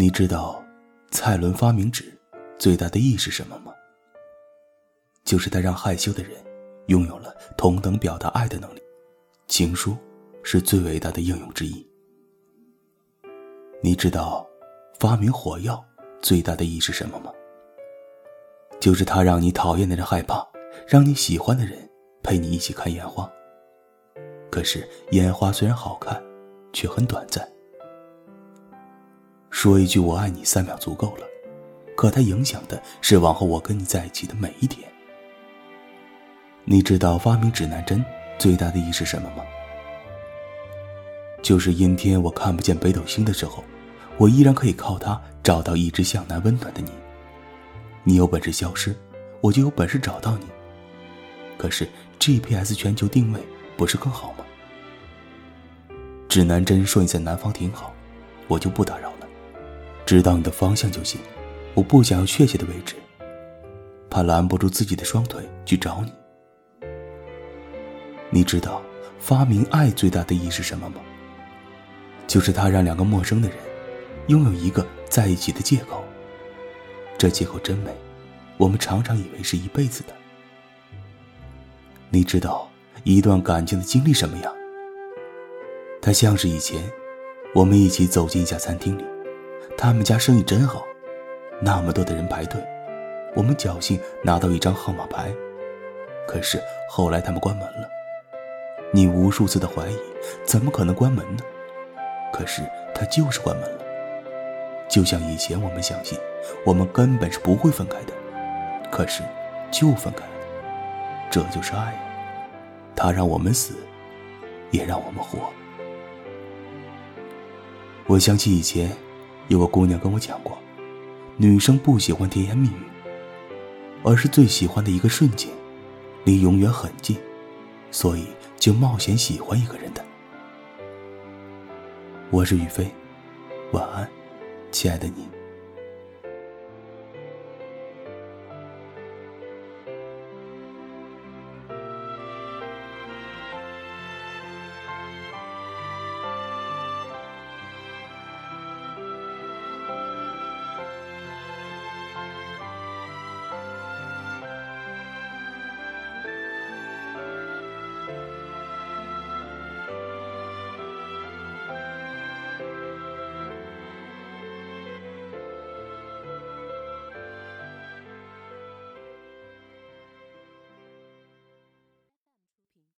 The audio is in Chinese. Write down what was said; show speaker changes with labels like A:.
A: 你知道蔡伦发明纸最大的意义是什么吗？就是他让害羞的人拥有了同等表达爱的能力。情书是最伟大的应用之一。你知道发明火药最大的意义是什么吗？就是他让你讨厌的人害怕，让你喜欢的人陪你一起看烟花。可是烟花虽然好看，却很短暂。说一句“我爱你”三秒足够了，可它影响的是往后我跟你在一起的每一天。你知道发明指南针最大的意义是什么吗？就是阴天我看不见北斗星的时候，我依然可以靠它找到一直向南温暖的你。你有本事消失，我就有本事找到你。可是 GPS 全球定位不是更好吗？指南针说你在南方挺好，我就不打扰了。知道你的方向就行，我不想要确切的位置，怕拦不住自己的双腿去找你。你知道发明爱最大的意义是什么吗？就是它让两个陌生的人拥有一个在一起的借口。这借口真美，我们常常以为是一辈子的。你知道一段感情的经历什么样？它像是以前我们一起走进一家餐厅里。他们家生意真好，那么多的人排队，我们侥幸拿到一张号码牌。可是后来他们关门了，你无数次的怀疑，怎么可能关门呢？可是他就是关门了。就像以前我们相信，我们根本是不会分开的，可是就分开了。这就是爱，它让我们死，也让我们活。我想起以前。有个姑娘跟我讲过，女生不喜欢甜言蜜语，而是最喜欢的一个瞬间，离永远很近，所以就冒险喜欢一个人的。我是雨飞，晚安，亲爱的你。